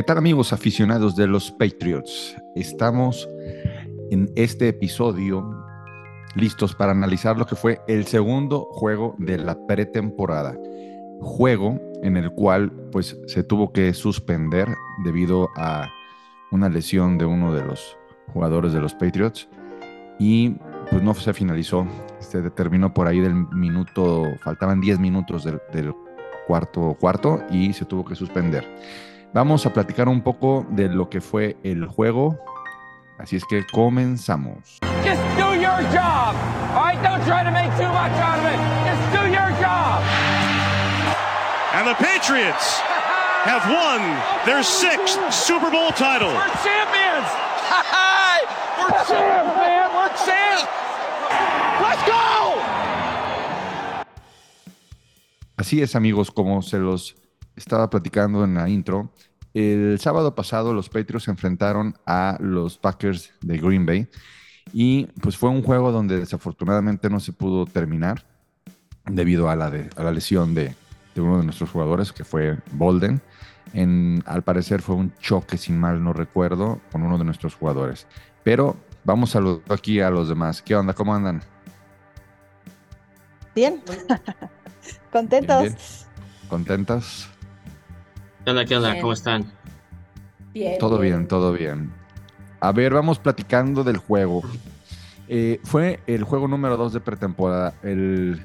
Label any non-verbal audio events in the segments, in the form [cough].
¿Qué tal amigos aficionados de los Patriots? Estamos en este episodio listos para analizar lo que fue el segundo juego de la pretemporada. Juego en el cual pues se tuvo que suspender debido a una lesión de uno de los jugadores de los Patriots y pues no se finalizó. Se determinó por ahí del minuto, faltaban 10 minutos del, del cuarto cuarto y se tuvo que suspender. Vamos a platicar un poco de lo que fue el juego. Así es que comenzamos. Just do your job. All right, don't try to make too much out of it. Just do your job. And the Patriots have won their sixth Super Bowl title. We're champions. We're champs, man. We're champs. Let's go. Así es, amigos, como se los estaba platicando en la intro, el sábado pasado los Patriots se enfrentaron a los Packers de Green Bay y pues fue un juego donde desafortunadamente no se pudo terminar debido a la, de, a la lesión de, de, uno de nuestros jugadores que fue Bolden. En, al parecer fue un choque, sin mal no recuerdo, con uno de nuestros jugadores. Pero vamos a saludar aquí a los demás. ¿Qué onda? ¿Cómo andan? Bien. [laughs] Contentos. Bien, bien. ¿Contentas? ¿Qué onda? ¿Qué onda? Bien. ¿Cómo están? Bien. Todo bien, todo bien. A ver, vamos platicando del juego. Eh, fue el juego número 2 de pretemporada, el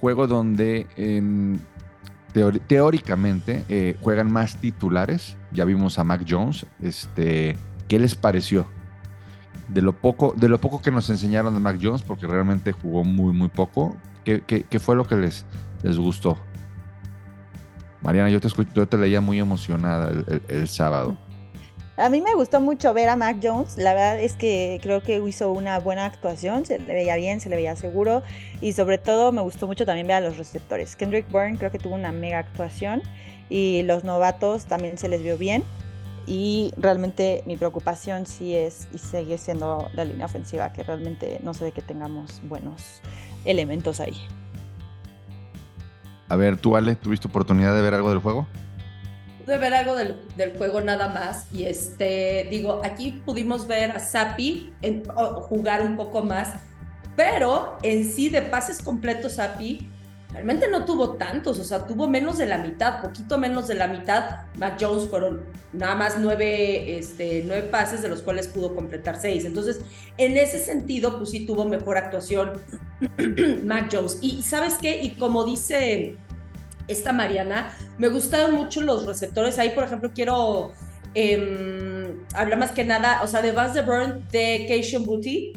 juego donde en, teóricamente eh, juegan más titulares. Ya vimos a Mac Jones. Este, ¿Qué les pareció? De lo, poco, de lo poco que nos enseñaron de Mac Jones, porque realmente jugó muy, muy poco. ¿Qué, qué- qué fue lo que les, les gustó? Mariana, yo te, escucho, yo te leía muy emocionada el- sábado. A mí me gustó mucho ver a Mac Jones. La verdad es que creo que hizo una buena actuación. Se le veía bien, se le veía seguro. Y sobre todo me gustó mucho también ver a los receptores. Kendrick Bourne creo que tuvo una mega actuación. Y los novatos también se les vio bien. Y realmente mi preocupación sí es y sigue siendo la línea ofensiva, que realmente no se ve que tengamos buenos elementos ahí. A ver, tú, Ale, ¿tuviste oportunidad de ver algo del juego? de ver algo del, juego nada más y este digo aquí pudimos ver a Sapi jugar un poco más pero en sí de pases completos Sapi realmente no tuvo tantos o sea tuvo menos de la mitad poquito menos de la mitad. Mac Jones fueron nada más nueve este nueve pases de los cuales pudo completar seis. Entonces en ese sentido pues sí tuvo mejor actuación [clears throat] Mac Jones. Y sabes qué y como dice esta Mariana, me gustaron mucho los receptores. Ahí, por ejemplo, quiero eh, hablar más que nada, o sea, de Vance de Burn, de Keishon Booty,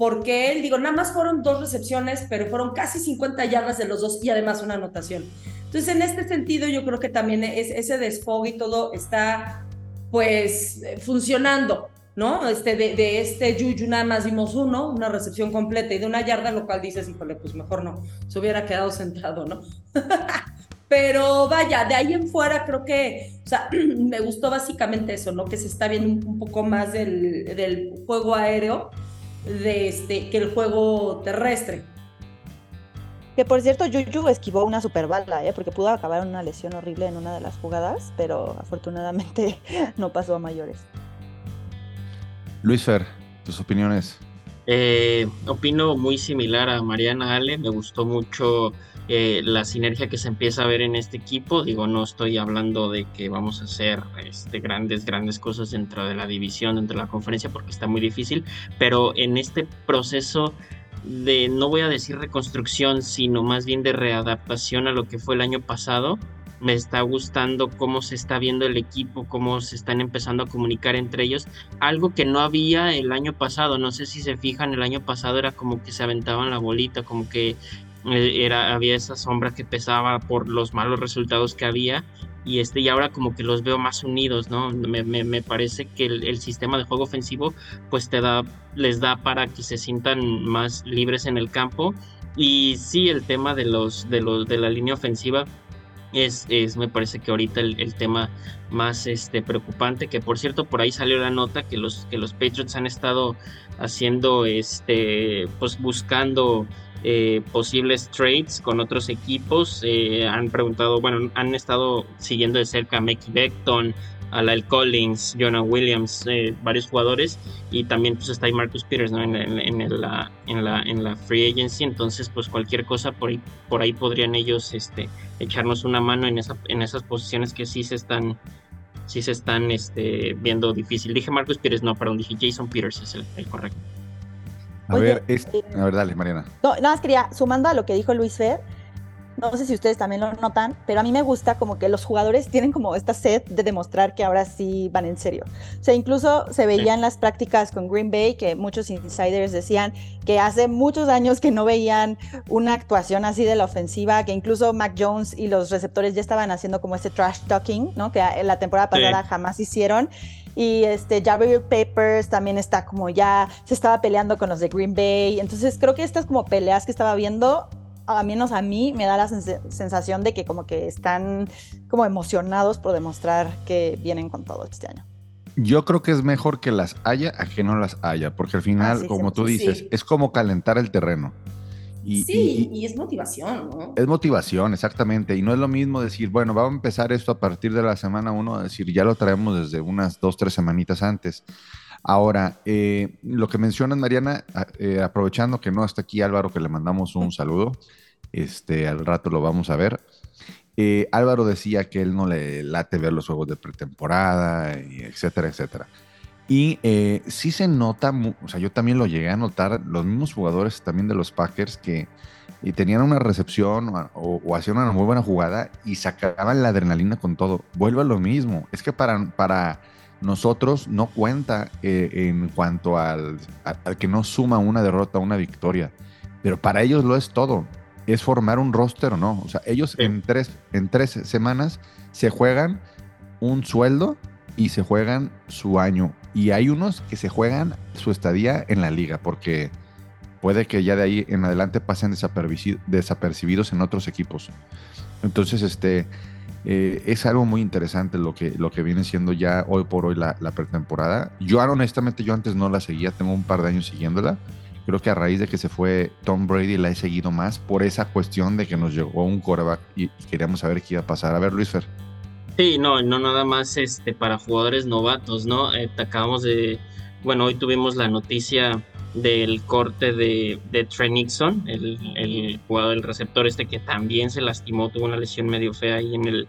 porque él, digo, nada más fueron dos recepciones, pero fueron casi 50 yardas de los dos y además una anotación. Entonces, en este sentido, yo creo que también es, ese desfogue y todo está, pues, funcionando. ¿No? Este, de, de este Juju nada más vimos uno, una recepción completa y de una yarda, lo cual dices, híjole, pues mejor no, se hubiera quedado centrado, ¿no? [laughs] Pero vaya, de ahí en fuera creo que, o sea, [clears throat] me gustó básicamente eso, ¿no? Que se está viendo un poco más del, del, juego aéreo de este, que el juego terrestre. Que por cierto, Juju esquivó una super bala, ¿eh? porque pudo acabar en una lesión horrible en una de las jugadas, pero afortunadamente [laughs] no pasó a mayores. Luis Fer, tus opiniones. Eh, opino muy similar a Mariana Ale, me gustó mucho eh, la sinergia que se empieza a ver en este equipo. Digo, no estoy hablando de que vamos a hacer este, grandes, grandes cosas dentro de la división, dentro de la conferencia, porque está muy difícil, pero en este proceso de, no voy a decir reconstrucción, sino más bien de readaptación a lo que fue el año pasado, me está gustando cómo se está viendo el equipo, cómo se están empezando a comunicar entre ellos, algo que no había el año pasado, no sé si se fijan, el año pasado era como que se aventaban la bolita, como que eh, era, había esa sombra que pesaba por los malos resultados que había y este y ahora como que los veo más unidos, ¿no? Me, parece que el, el, sistema de juego ofensivo pues te da, les da para que se sientan más libres en el campo y sí el tema de los de los de la línea ofensiva es, es, me parece que ahorita el, el, tema más este, preocupante, que por cierto por ahí salió la nota que los, que los Patriots han estado haciendo, este, pues buscando eh, posibles trades con otros equipos, eh, han preguntado, bueno, han estado siguiendo de cerca a Beckton, a la el Collins, Jonah Williams, eh, varios jugadores y también pues está ahí Marcus Peters ¿no? en, en, la, en, la, en la free agency, entonces pues cualquier cosa por ahí, por ahí podrían ellos este, echarnos una mano en, esa, en esas posiciones que sí se están sí se están este, viendo difícil. Dije Marcus Peters, no, perdón, dije Jason Peters es el, correcto. A ver, a ver, dale, Mariana. No, nada más quería, sumando a lo que dijo Luis Fer, no sé si ustedes también lo notan, pero a mí me gusta como que los jugadores tienen como esta sed de demostrar que ahora sí van en serio. O sea, incluso se veía en las prácticas con Green Bay que muchos insiders decían que hace muchos años que no veían una actuación así de la ofensiva, que incluso Mac Jones y los receptores ya estaban haciendo como este trash talking, ¿no? Que en la temporada pasada jamás hicieron. Y este Javier Papers también está como ya se estaba peleando con los de Green Bay. Entonces creo que estas como peleas que estaba viendo a menos a mí me da la sensación de que como que están como emocionados por demostrar que vienen con todo este año. Yo creo que es mejor que las haya a que no las haya, porque al final, como tú dices, es como calentar el terreno. Y, sí, y, es motivación, ¿no? Es motivación, exactamente. Y no es lo mismo decir, bueno, vamos a empezar esto a partir de la semana uno, decir, ya lo traemos desde unas dos, tres semanitas antes. Ahora, eh, lo que mencionas, Mariana, eh, aprovechando que no está aquí Álvaro, que le mandamos un saludo, este, al rato lo vamos a ver. Eh, Álvaro decía que él no le late ver los juegos de pretemporada, etcétera, etcétera. Y sí se nota, o sea, yo también lo llegué a notar, los mismos jugadores también de los Packers que tenían una recepción o, o, hacían una muy buena jugada y sacaban la adrenalina con todo. Vuelve a lo mismo. Es que para, para nosotros no cuenta eh, en cuanto al, que no suma una derrota, una victoria. Pero para ellos lo es todo. Es formar un roster o no. O sea, ellos en, tres, en tres semanas se juegan un sueldo y se juegan su año. Y hay unos que se juegan su estadía en la liga, porque puede que ya de ahí en adelante pasen desapercibidos en otros equipos. Entonces, este, eh, es algo muy interesante lo que, lo que viene siendo ya hoy por hoy la, pretemporada. Yo honestamente, yo antes no la seguía, tengo un par de años siguiéndola. Creo que a raíz de que se fue Tom Brady la he seguido más por esa cuestión de que nos llegó un quarterback y, queríamos saber qué iba a pasar. A ver, Luis Fer. Sí, no, no nada más este, para jugadores novatos, ¿no? Eh, acabamos de, bueno, hoy tuvimos la noticia del corte de, Trey Nixon, el, el, jugador del receptor este que también se lastimó, tuvo una lesión medio fea ahí en el,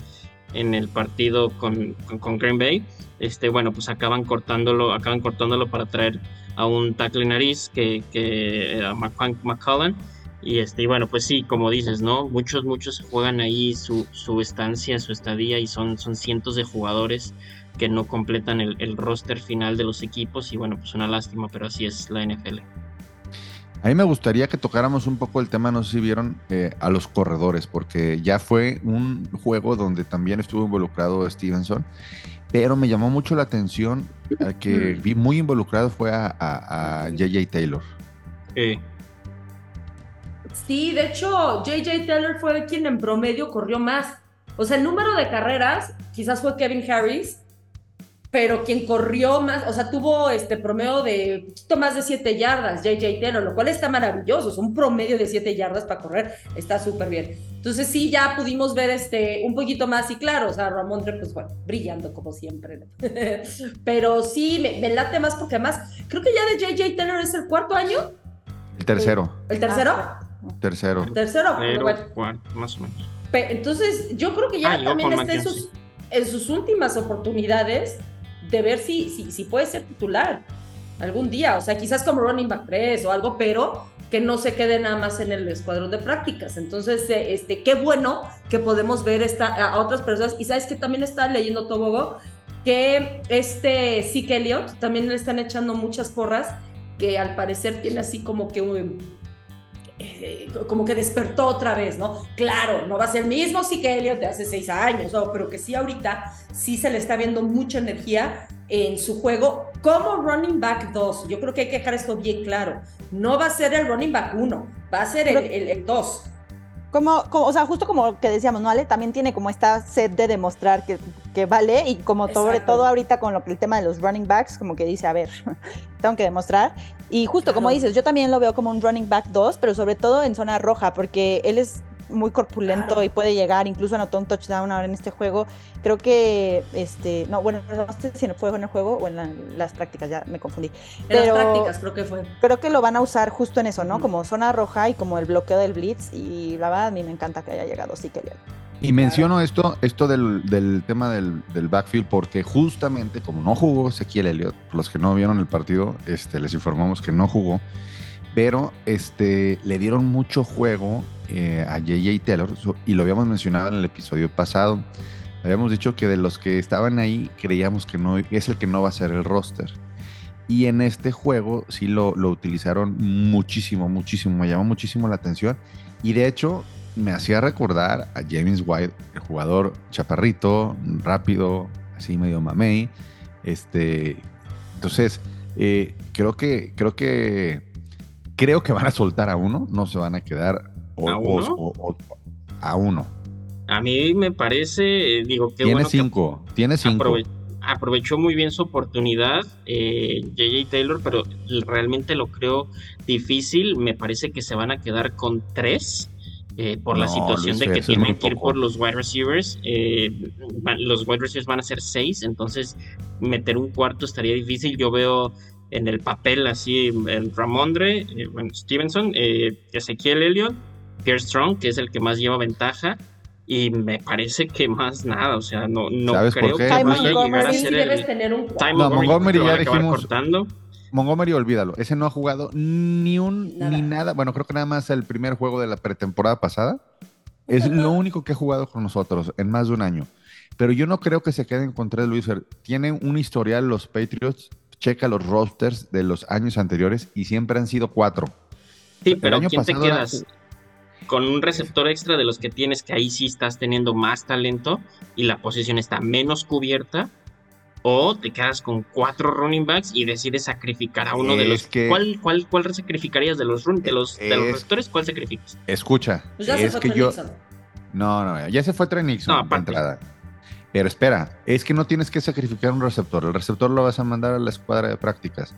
en el partido con, con, Green Bay. Este, bueno, pues acaban cortándolo, acaban cortándolo para traer a un tackle nariz que, que a McCullen. Y este, y bueno, pues sí, como dices, ¿no? Muchos, muchos juegan ahí su, su estancia, su estadía, y son, son cientos de jugadores que no completan el, roster final de los equipos y bueno, pues una lástima, pero así es la NFL. A mí me gustaría que tocáramos un poco el tema, no sé si vieron, eh, a los corredores, porque ya fue un juego donde también estuvo involucrado Stevenson, pero me llamó mucho la atención que vi muy involucrado fue a, JJ Taylor. Sí, de hecho, JJ Taylor fue quien en promedio corrió más. O sea, el número de carreras quizás fue Kevin Harris, pero quien corrió más, o sea, tuvo este promedio de poquito más de 7 yardas, JJ Taylor, lo cual está maravilloso, es un promedio de 7 yardas para correr, está súper bien. Entonces sí, ya pudimos ver este un poquito más y claro, o sea, Ramondre, pues bueno, brillando como siempre. [laughs] pero sí, me, late más porque además, creo que ya de JJ Taylor es el cuarto año. El tercero. ¿El tercero? Tercero. tercero, bueno. más o menos. Entonces, yo creo que ya ah, también está en sus, en sus últimas oportunidades de ver si, si, si puede ser titular algún día, o sea, quizás como running back 3 o algo, pero que no se quede nada más en el escuadrón de prácticas. Entonces, eh, este, qué bueno que podemos ver esta, a otras personas. Y sabes que también está leyendo Tobogo, que este Zeke Elliott también le están echando muchas porras, que al parecer tiene así como que un eh, como que despertó otra vez, ¿no? Claro, no va a ser el mismo que Elliot de hace seis años, pero que sí ahorita sí se le está viendo mucha energía en su juego como running back 2. Yo creo que hay que dejar esto bien claro. No va a ser el running back 1, va a ser el 2. Como, como, o sea, justo como que decíamos, ¿no, Ale? También tiene como esta sed de demostrar que, que vale y como sobre todo ahorita con lo que el tema de los running backs, como que dice, a ver, [laughs] tengo que demostrar. Y justo como dices, yo también lo veo como un running back 2, pero sobre todo en zona roja, porque él es muy corpulento y puede llegar, incluso anotó un touchdown ahora en este juego. Creo que, este, no, bueno, no sé si fue en el juego o en la- las prácticas, ya me confundí. En Pero las prácticas creo que fue. creo que lo van a usar justo en eso, ¿no? Como zona roja y como el bloqueo del blitz. Y la verdad, a mí me encanta que haya llegado sí que Y menciono esto, esto del, del tema del, del backfield, porque justamente como no jugó Ezequiel Elliott, los que no vieron el partido, este, les informamos que no jugó, pero este, le dieron mucho juego eh, a JJ Taylor, y lo habíamos mencionado en el episodio pasado. Habíamos dicho que de los que estaban ahí, creíamos que no es el que no va a ser el roster. Y en este juego sí lo, lo utilizaron muchísimo, muchísimo, me llamó muchísimo la atención. Y de hecho, me hacía recordar a James White, el jugador chaparrito, rápido, así medio mamey. Este, entonces, eh, creo que, creo que, creo que van a soltar a uno, no se van a quedar o- ¿A uno? o- o- a uno. A mí me parece, eh, digo, qué tiene bueno que cinco, tiene cinco. aprove- aprovechó muy bien su oportunidad eh, JJ Taylor, pero realmente lo creo difícil. Me parece que se van a quedar con tres. eh, por la situación Luis de que tienen que ir por los wide receivers. eh, los wide receivers van a ser seis, entonces meter un cuarto estaría difícil. Yo veo en el papel así el Ramondre, eh, bueno, Stevenson, eh, Ezequiel Elliott, Pierre Strong, que es el que más lleva ventaja. Y me parece que más nada, o sea, no, no ¿Sabes por creo qué, que vaya a Montgomery llegar a ser el tener un No, Montgomery ya a dijimos- cortando. Montgomery, olvídalo. Ese no ha jugado ni un Nada. ni nada. Bueno, creo que nada más el primer juego de la pretemporada pasada. Es lo único que ha jugado con nosotros en más de un año. Pero yo no creo que se queden con tres Luis. Tienen un historial los Patriots. Checa los rosters de los años anteriores y siempre han sido cuatro. Sí, pero año ¿quién te era- quedas? Con un receptor extra de los que tienes, que ahí sí estás teniendo más talento y la posición está menos cubierta. O te quedas con cuatro running backs y decides sacrificar a uno de los. que- ¿Cuál, cuál, ¿Cuál sacrificarías de los, run- de los, de los Es- receptores? ¿Cuál sacrificas? Escucha, Pues ya se es fue que yo. Nixon. No, no, ya se fue Trey Nixon No, de entrada. Pero espera, es que no tienes que sacrificar un receptor. El receptor lo vas a mandar a la escuadra de prácticas.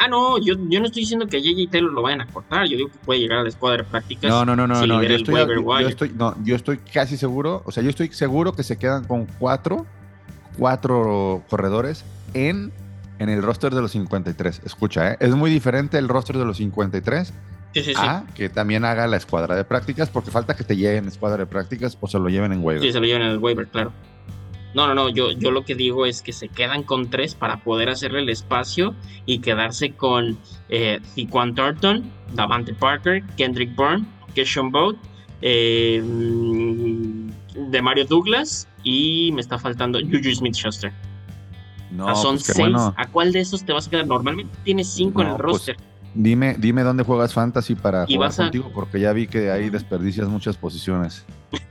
Ah, no, yo, yo no estoy diciendo que a JJ Taylor lo vayan a cortar. Yo digo que puede llegar a la escuadra de prácticas. No, no, no, no, Yo estoy, yo estoy- no, yo estoy casi seguro, o sea, yo estoy seguro que se quedan con cuatro, cuatro corredores en, en el roster de los 53. Escucha, ¿eh? es muy diferente el roster de los 53 Sí, sí, sí. a que también haga la escuadra de prácticas, porque falta que te lleven a escuadra de prácticas o se lo lleven en waiver. Sí, se lo llevan en el waiver, claro. No, no, no, yo, yo lo que digo es que se quedan con tres para poder hacerle el espacio y quedarse con eh, Thornton, Davante Parker, Kendrick Bourne, Keshon Boat, eh, mm, de Mario Douglas y me está faltando Juju Smith-Schuster. No, Ah, son pues seis. bueno. ¿A cuál de esos te vas a quedar? Normalmente tienes cinco en el pues, roster. Dime, dime dónde juegas fantasy para Y jugar a- contigo, porque ya vi que ahí desperdicias muchas posiciones. [laughs]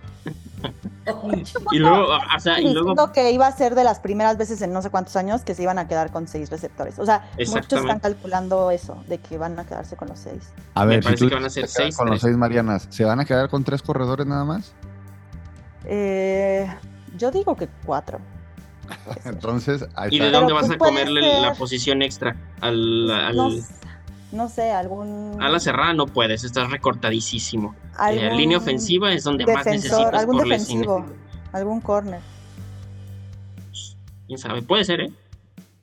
Y luego, o sea, y luego Diciendo que iba a ser de las primeras veces en no sé cuántos años que se iban a quedar con seis receptores. O sea, muchos están calculando eso, de que van a quedarse con los seis. A Me ver, si parece tú que van a ser seis, con los seis Marianas, ¿se van a quedar con tres corredores nada más? Eh, yo digo que cuatro. [laughs] Entonces, ahí ¿Y de dónde vas a comerle ser- la posición extra? Al, al- No, no sé, algún. a la cerrada no puedes, estás recortadísimo. Eh, línea ofensiva es donde más necesitas algún por defensivo, algún corner. Quién sabe, puede ser, ¿eh?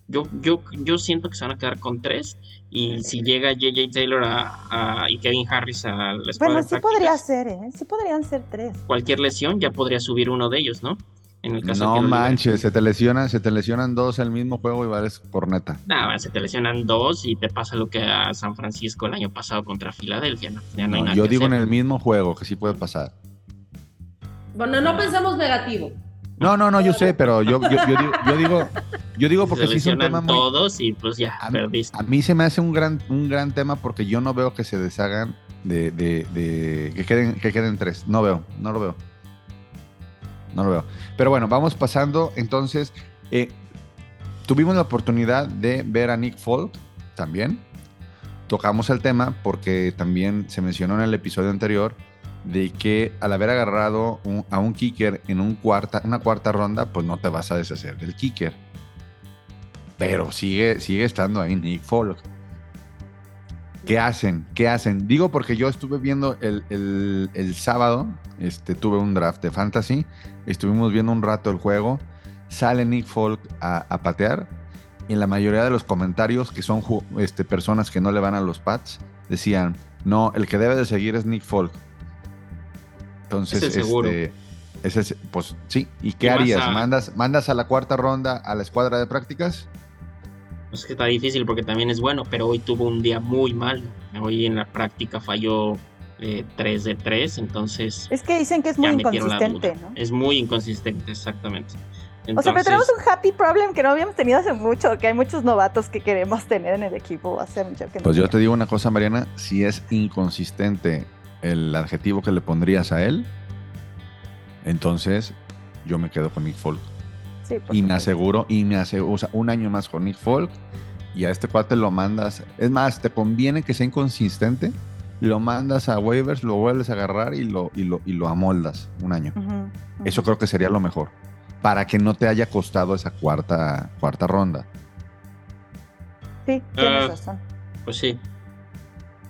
Yo, yo, yo siento que se van a quedar con tres. Y si llega JJ Taylor a, a- y Kevin Harris a la escuadra Bueno, sí podría ser, ¿eh? Sí podrían ser tres. cualquier lesión ya podría subir uno de ellos, ¿no? En el caso de No que lo liberen. manches, se te lesionan, se te lesionan dos el mismo juego y vales por neta. Nah, se te lesionan dos y te pasa lo que a San Francisco el año pasado contra Filadelfia, ¿no? Ya no hay No, nada yo digo en el mismo juego que sí puede pasar. Bueno, no pensamos negativo. No, no, no, yo sé, pero yo, yo, yo digo, yo digo, yo digo porque se sí es un tema muy. todos y pues ya, A mí, perdiste. a mí se me hace un gran, un gran tema porque yo no veo que se deshagan de, de- de- que queden, que queden tres. No veo, no lo veo. No lo veo. Pero bueno, vamos pasando. Entonces, eh, tuvimos la oportunidad de ver a Nick Folk también. Tocamos el tema porque también se mencionó en el episodio anterior de que al haber agarrado a un kicker en una cuarta ronda, pues no te vas a deshacer del kicker. Pero sigue, sigue estando ahí Nick Folk. ¿Qué hacen? ¿Qué hacen? Digo porque yo estuve viendo el, el- el sábado, este, tuve un draft de fantasy, estuvimos viendo un rato el juego, sale Nick Folk a, a patear y en la mayoría de los comentarios, que son este, personas que no le van a los Pats, decían, no, el que debe de seguir es Nick Folk. Entonces, Ese seguro. este, ese es- pues sí, ¿y qué Y harías? a- ¿Mandas, ¿Mandas a la cuarta ronda a la escuadra de prácticas? Es que está difícil porque también es bueno, pero hoy tuvo un día muy malo. Hoy en la práctica falló eh, 3 de 3, entonces Es que dicen que es muy inconsistente. ¿no? Es muy inconsistente, exactamente. O sea, pero tenemos un happy problem que no habíamos tenido hace mucho, que hay muchos novatos que queremos tener en el equipo. Hace mucho que no Pues yo te digo una cosa, Mariana, si es inconsistente el adjetivo que le pondrías a él, entonces yo me quedo con Nick Folk. Sí, Y me aseguro, y me aseguro, o sea, un año más con Nick Folk, y a este cuate lo mandas. Es más, te conviene que sea inconsistente, lo mandas a waivers, lo vuelves a agarrar y lo, y lo, y lo amoldas un año. Eso creo que sería lo mejor. Para que no te haya costado esa cuarta, cuarta ronda. Sí, tienes razón. pues sí.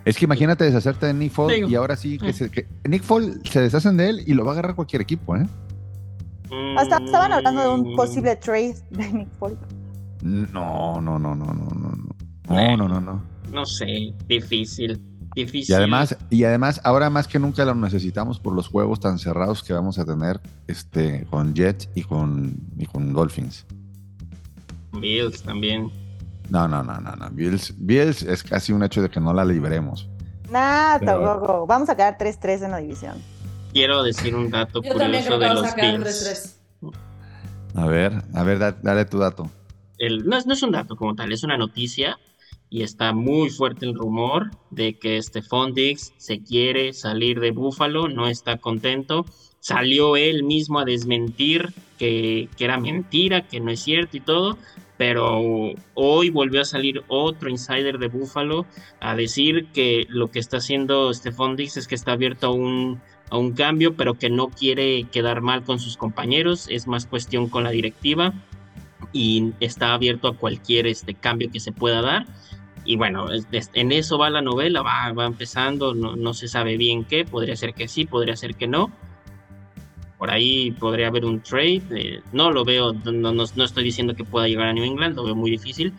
Es que imagínate deshacerte de Nick Folk Digo, y ahora sí que, eh. se, que Nick Folk se deshacen de él y lo va a agarrar cualquier equipo, ¿eh? Hasta estaban hablando de un Mm, posible trade de Nick Folk. No, no, no, no, no, no, no. No, no, no, no. No sé, difícil. Difícil. Y además, y además, ahora más que nunca lo necesitamos por los juegos tan cerrados que vamos a tener este, con Jets y con, y con Dolphins. Bills también. No, no, no, no, no. Bills, Bills es casi un hecho de que no la libremos. Nah, Pero- tampoco. Vamos a quedar 3-3 en la división. Quiero decir un dato Yo también curioso creo que de los Bills. 3-3. A ver, a ver, da- dale tu dato. el- no, es, no es un dato como tal, es una noticia y está muy fuerte el rumor de que Stephon Diggs se quiere salir de Buffalo, no está contento. Salió él mismo a desmentir que, que era mentira, que no es cierto y todo, pero hoy volvió a salir otro insider de Buffalo a decir que lo que está haciendo Stephon Diggs es que está abierto a un, a un cambio, pero que no quiere quedar mal con sus compañeros, es más cuestión con la directiva y está abierto a cualquier este cambio que se pueda dar. Y bueno, en eso va la novela, va, va empezando, no, no se sabe bien qué, podría ser que sí, podría ser que no. Por ahí podría haber un trade, eh, no lo veo, no, no, no estoy diciendo que pueda llegar a New England, lo veo muy difícil,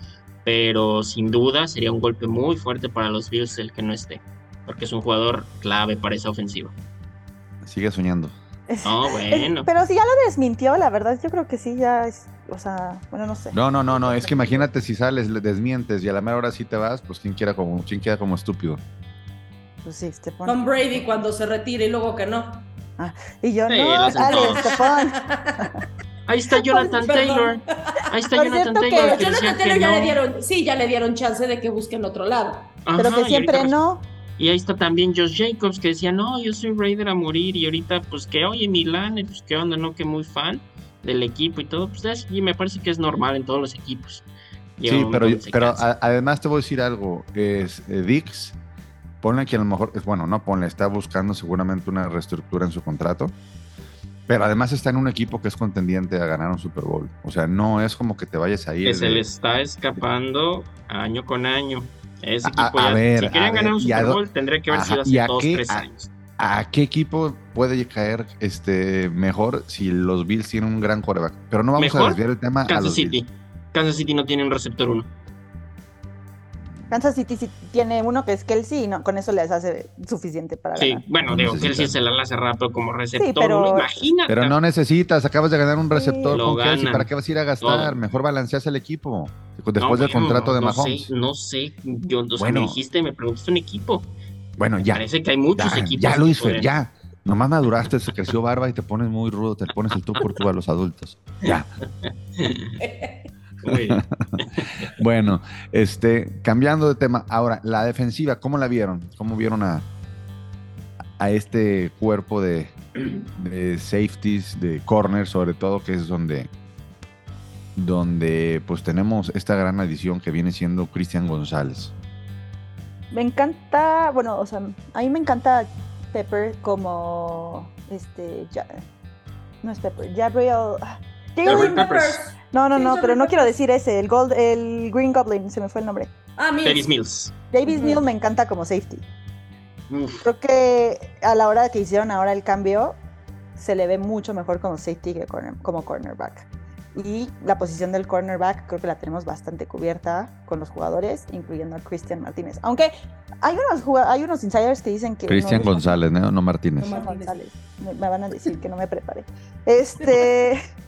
pero sin duda sería un golpe muy fuerte para los Bills el que no esté, porque es un jugador clave para esa ofensiva. Sigue soñando. No, bueno. Pero si ya lo desmintió, la verdad, yo creo que sí, ya es. O sea, bueno, no sé. No, no, no, no. Es que imagínate si sales, le desmientes y a la mera hora sí te vas, pues quién queda como, quién queda como estúpido. Pues sí, Stephon. Tom Brady cuando se retire y luego que no. Y yo, Sí, no. Stephon. [laughs] Ahí está [laughs] Jonathan Perdón. Taylor. Ahí está Por Jonathan Taylor. Que Jonathan que Taylor ya no. le dieron, sí, ya le dieron chance de que busquen otro lado. Pero que siempre no. Y ahí está también Josh Jacobs que decía, no, yo soy Raider a morir. Y ahorita, pues que oye, Milán, pues qué onda, ¿no? Que muy fan del equipo y todo. Pues es- y me parece que es normal en todos los equipos. Sí, pero, que se pero a- además te voy a decir algo. Es eh, Dix, ponle que a lo mejor, es bueno, no ponle, está buscando seguramente una reestructura en su contrato. Pero además está en un equipo que es contendiente a ganar un Super Bowl. O sea, no es como que te vayas a ir. que se de- le está escapando año con año. Ese A- equipo a ya, ver, si a querían ganar ver, un ¿y a Super Bowl, tendría que haber Ajá, sido ¿y hace dos, qué- tres años. ¿A qué equipo puede caer este mejor si los Bills tienen un gran quarterback? Pero no vamos a desviar el tema a Kansas los City. Bills. Kansas City no tiene un receptor uno. Kansas City sí tiene uno que es Kelsey y no, con eso les hace suficiente para Sí, ganar. bueno, No digo, necesitan. Kelsey se la hace rápido como receptor pero- uno. Imagínate. Pero no necesitas, acabas de ganar un receptor con Kelsey, ganan. ¿para qué vas a ir a gastar? Todo. Mejor balanceas el equipo. Después No, del bueno, contrato de no Mahomes. Sé, no sé, yo, Bueno. me dijiste, me preguntaste un equipo. Bueno, ya. Parece que hay muchos Ya, equipos. ya Luis Fer, ya. Nomás maduraste, se creció barba y te pones muy rudo, te pones el tú por tú a los adultos. Ya. [laughs] Muy bien. [laughs] Bueno, este, cambiando de tema, ahora, la defensiva, ¿cómo la vieron? ¿Cómo vieron a, a este cuerpo de, de safeties, de corners, sobre todo, que es donde, donde pues tenemos esta gran adición que viene siendo Cristian González? Me encanta, bueno, o sea, a mí me encanta Pepper como este, no es Pepper, Gabriel. ah, Gabriel Peppers. No, no, no, pero no quiero decir ese, el Gold, el Green Goblin, se me fue el nombre. Ah, Mills. Davis Mills. Davis. Mills me encanta como safety. Uf, Creo que a la hora que hicieron ahora el cambio, se le ve mucho mejor como safety que corner- como cornerback. Y la posición del cornerback creo que la tenemos bastante cubierta con los jugadores, incluyendo a Cristian Martínez. Aunque hay unos, hay unos insiders que dicen que... Cristian González, ¿no? no Martínez. No, González. Me, me van a decir que no me prepare. Este... [laughs]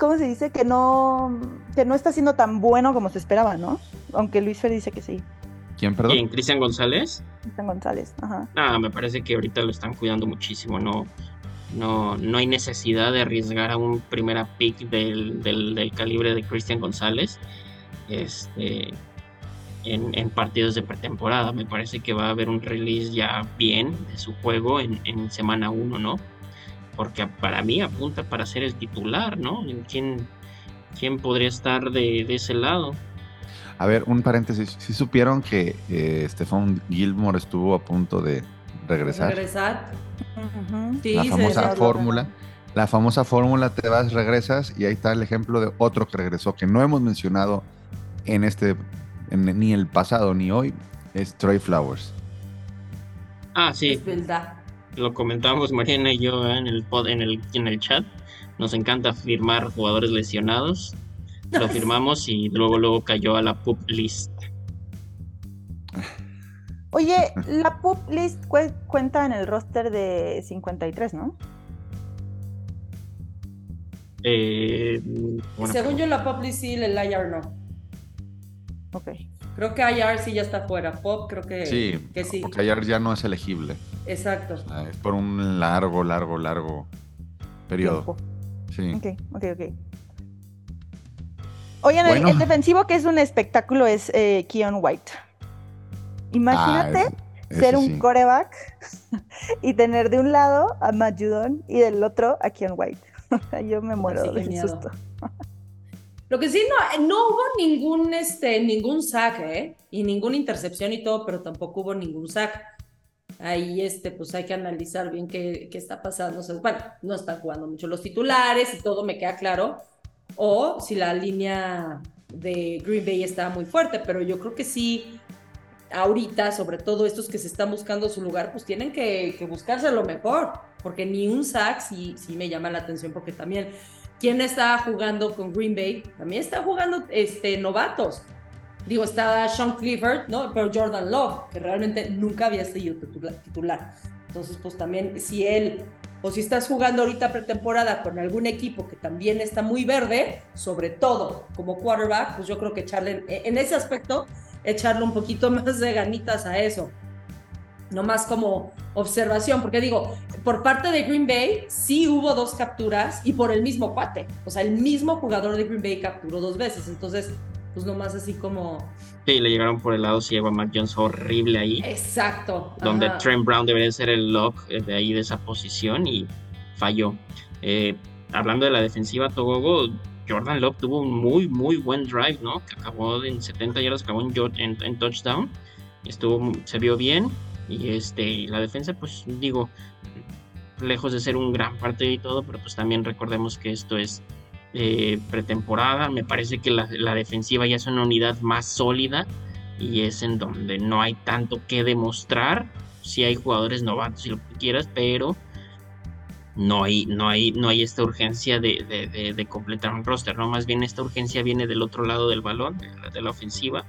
¿Cómo se dice? Que no, que no está siendo tan bueno como se esperaba, ¿no? Aunque Luis Fer dice que sí. ¿Quién, perdón? ¿Quién? Cristian González. Cristian González. Ajá. Ah, me parece que ahorita lo están cuidando muchísimo. No, no, no hay necesidad de arriesgar a un primera pick del, del, del calibre de Cristian González. Este, en, en partidos de pretemporada. Me parece que va a haber un release ya bien de su juego en, en semana 1, ¿no? Porque para mí apunta para ser el titular, ¿no? ¿Quién, quién podría estar de, de ese lado? A ver, un paréntesis. ¿Sí supieron que eh, Stephon Gilmore estuvo a punto de regresar? Regresar. Ujú. Sí, la famosa fórmula. La famosa fórmula, te vas, regresas, y ahí está el ejemplo de otro que regresó, que no hemos mencionado en este, en- ni el pasado ni hoy, es Trey Flowers. Ah, sí, Es verdad. Lo comentamos Mariana y yo ¿eh? en el pod, en el, en el chat. Nos encanta firmar jugadores lesionados. Lo [laughs] firmamos y luego luego cayó a la pup list. Oye, la pup list cue- cuenta en el roster de 53, ¿no? Eh, bueno, Según yo, la Pop sí, el IR no. Ok. Creo que IR sí ya está fuera. Pop creo que Sí, que sí. porque ayer ya no es elegible. Exacto. Ah, Es por un largo, largo, largo periodo. Tiempo. Sí. Ok, ok, ok. Oigan, el- Bueno. el, defensivo que es un espectáculo es eh, Keon White. Imagínate Ah, ese- ser un sí. coreback [laughs] y tener de un lado a Matt Judon y del otro a Keon White. [laughs] Yo me muero del miedo. susto. Lo que sí, no, no hubo ningún, este, ningún sack, ¿eh? Y ninguna intercepción y todo, pero tampoco hubo ningún sack. Ahí, este, pues hay que analizar bien qué, qué está pasando. Bueno, no están jugando mucho los titulares y todo me queda claro. O si la línea de Green Bay está muy fuerte, pero yo creo que sí, ahorita, sobre todo estos que se están buscando su lugar, pues tienen que, que buscarse lo mejor, porque ni un sack sí, sí me llama la atención, porque también ¿Quién está jugando con Green Bay? También está jugando este, novatos. Digo, está Sean Clifford, ¿no? Pero Jordan Love, que realmente nunca había sido titula- titular. Entonces, pues también, si él, o si estás jugando ahorita pretemporada con algún equipo que también está muy verde, sobre todo como quarterback, pues yo creo que echarle, en ese aspecto, echarle un poquito [laughs] más de ganitas a eso. No más como observación, porque digo, por parte de Green Bay sí hubo dos capturas y por el mismo cuate. O sea, el mismo jugador de Green Bay capturó dos veces. Entonces, pues nomás así como. sí, le llegaron por el lado, lleva a Mac Jones horrible ahí. Exacto. donde ajá. Trent Brown debería ser el lock eh, de ahí de esa posición y falló. Eh, hablando de la defensiva, Togogo, Jordan Love tuvo un muy, muy buen drive, ¿no? Que acabó en 70 yardas, acabó en- en touchdown. Estuvo, se vio bien. Y este, la defensa, pues digo, lejos de ser un gran partido y todo, pero pues también recordemos que esto es eh, pretemporada. Me parece que la, defensiva ya es una unidad más sólida y es en donde no hay tanto que demostrar. Sí hay jugadores novatos y lo que quieras, pero no hay, no hay, no hay esta urgencia de, completar un roster, ¿no? Más bien esta urgencia viene del otro lado del balón, de la, ofensiva.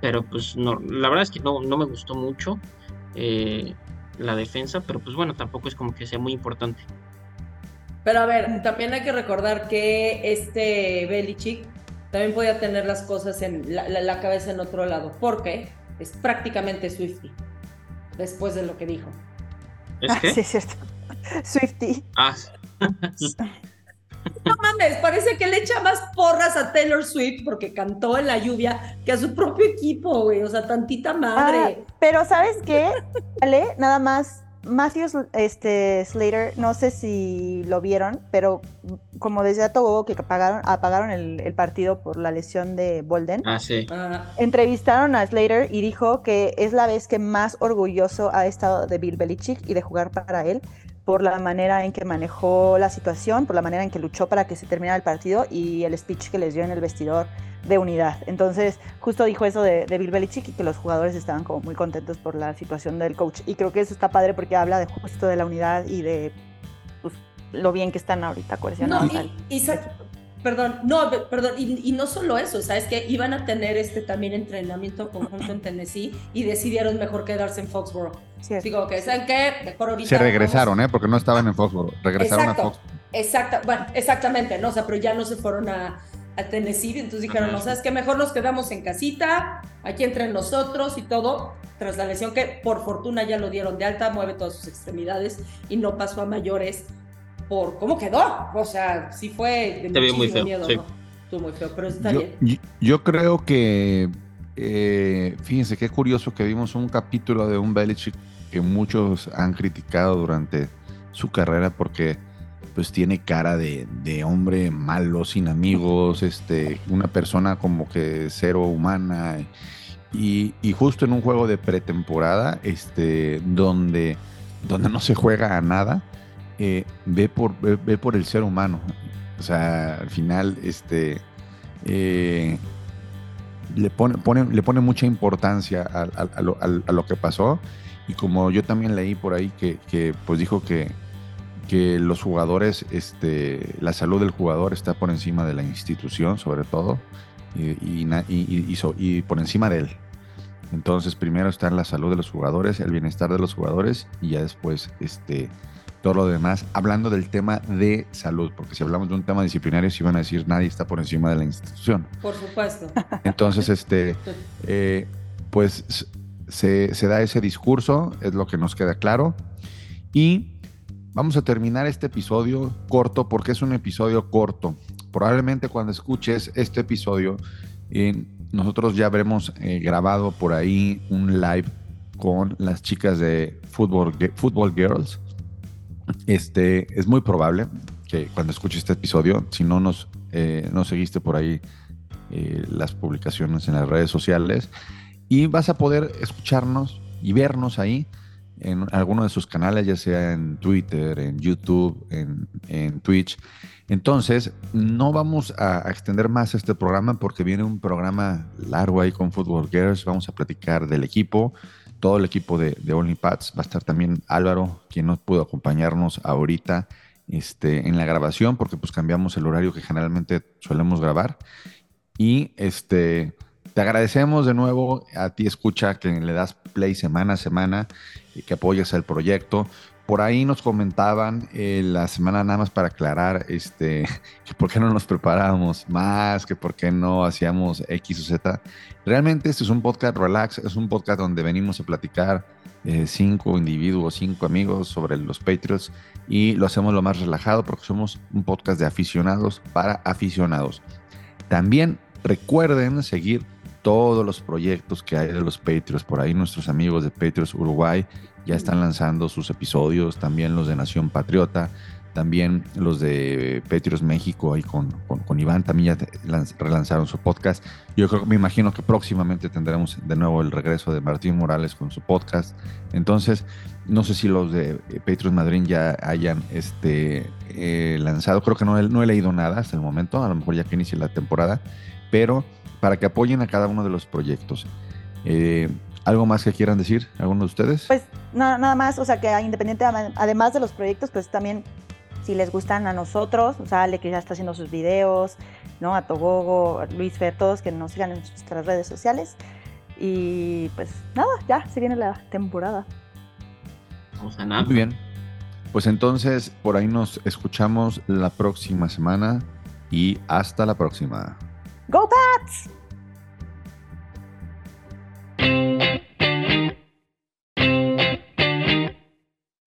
Pero pues la verdad es que no, no me gustó mucho eh, la defensa, pero pues bueno, tampoco es como que sea muy importante. Pero a ver, también hay que recordar que este Belichick también podía tener las cosas en la, la- la cabeza en otro lado, porque es prácticamente Swifty, después de lo que dijo. ¿Es Ah, que? sí, es cierto. [laughs] Swifty. Ah, No mames, parece que le echa más porras a Taylor Swift porque cantó en la lluvia que a su propio equipo, güey. O sea, tantita Ah, madre. pero ¿sabes qué? [laughs] Vale, nada más. Matthews este, Slater, no sé si lo vieron, pero como decía Togo, que apagaron, apagaron el, el partido por la lesión de Bolden, ah, sí. Ah, entrevistaron a Slater y dijo que es la vez que más orgulloso ha estado de Bill Belichick y de jugar para él por la manera en que manejó la situación, por la manera en que luchó para que se terminara el partido y el speech que les dio en el vestidor de unidad. Entonces, justo dijo eso de, de, Bill Belichick y que los jugadores estaban como muy contentos por la situación del coach. Y creo que eso está padre porque habla de justo de la unidad y de pues, lo bien que están ahorita cohesionados. No, y, y, perdón, no, perdón, y, y, no solo eso, sabes que iban a tener este también entrenamiento conjunto en Tennessee y decidieron mejor quedarse en Foxborough. Sí. Digo, que ¿saben qué? Mejor ahorita. Se regresaron, vamos... ¿eh? Porque no estaban en Foxborough, regresaron Exacto. a Foxborough. Exacto, bueno, exactamente, ¿no? O sea, pero ya no se fueron a, a Tennessee, entonces dijeron, no, sabes que mejor nos quedamos en casita, aquí entre nosotros y todo, tras la lesión que por fortuna ya lo dieron de alta, mueve todas sus extremidades y no pasó a mayores por cómo quedó. O sea, sí fue de Te vio muy feo, miedo, sí. ¿no? Estuvo muy feo, pero está Yo, bien. yo- yo creo que, eh, fíjense qué curioso que vimos un capítulo de un Belichick que muchos han criticado durante su carrera porque pues tiene cara de, de hombre malo, sin amigos, este, una persona como que cero humana. Y, y justo en un juego de pretemporada, este, donde, donde no se juega a nada, eh, ve, por, ve, por el ser humano. O sea, al final, este, eh, le, pone, le mucha importancia a, a- lo, a lo que pasó. Y como yo también leí por ahí que, que, pues dijo que, que los jugadores, este, la salud del jugador está por encima de la institución, sobre todo, y, por encima de él. Entonces, primero está la salud de los jugadores, el bienestar de los jugadores, y ya después, este, todo lo demás, hablando del tema de salud, porque si hablamos de un tema disciplinario, si van a decir nadie está por encima de la institución. Por supuesto. Entonces, [laughs] este, eh, pues se, se da ese discurso, es lo que nos queda claro. Y vamos a terminar este episodio corto, porque es un episodio corto. Probablemente cuando escuches este episodio, eh, nosotros ya habremos eh, grabado por ahí un live con las chicas de Football, Girls. Este, es muy probable que cuando escuches este episodio, si no nos, eh, nos seguiste por ahí eh, las publicaciones en las redes sociales y vas a poder escucharnos y vernos ahí en alguno de sus canales, ya sea en Twitter, en YouTube, en, en Twitch. Entonces, no vamos a, extender más este programa porque viene un programa largo ahí con Football Girls. Vamos a platicar del equipo, todo el equipo de, de OnlyPads. Va a estar también Álvaro, quien no pudo acompañarnos ahorita este, en la grabación porque pues cambiamos el horario que generalmente solemos grabar. Y este, te agradecemos de nuevo a ti, escucha, que le das play semana a semana que apoyas el proyecto. Por ahí nos comentaban eh, la semana nada más para aclarar este, [laughs] que por qué no nos preparábamos más, que por qué no hacíamos X o Z. Realmente este es un podcast relax, es un podcast donde venimos a platicar eh, cinco individuos, cinco amigos sobre los Patriots y lo hacemos lo más relajado porque somos un podcast de aficionados para aficionados. También recuerden seguir todos los proyectos que hay de los Patriots. Por ahí nuestros amigos de Patriots Uruguay ya están lanzando sus episodios, también los de Nación Patriota, también los de Patriots México ahí con, con, Iván también ya lanz- relanzaron su podcast. Yo creo, me imagino que próximamente tendremos de nuevo el regreso de Martín Morales con su podcast. Entonces, no sé si los de eh, Patriots Madrid ya hayan este, eh, lanzado, creo que no, no he leído nada hasta el momento, a lo mejor ya que inicie la temporada, pero para que apoyen a cada uno de los proyectos. Eh, ¿Algo más que quieran decir, alguno de ustedes? Pues na- nada más, o sea, que independiente, además de los proyectos, pues también si les gustan a nosotros, o sea, Ale que ya está haciendo sus videos, ¿no? A Togogo, Luis Fer, todos que nos sigan en nuestras redes sociales. Y pues nada, ya se viene la temporada. Vamos a nada. Muy bien. Pues entonces, por ahí nos escuchamos la próxima semana y hasta la próxima. Go Pats!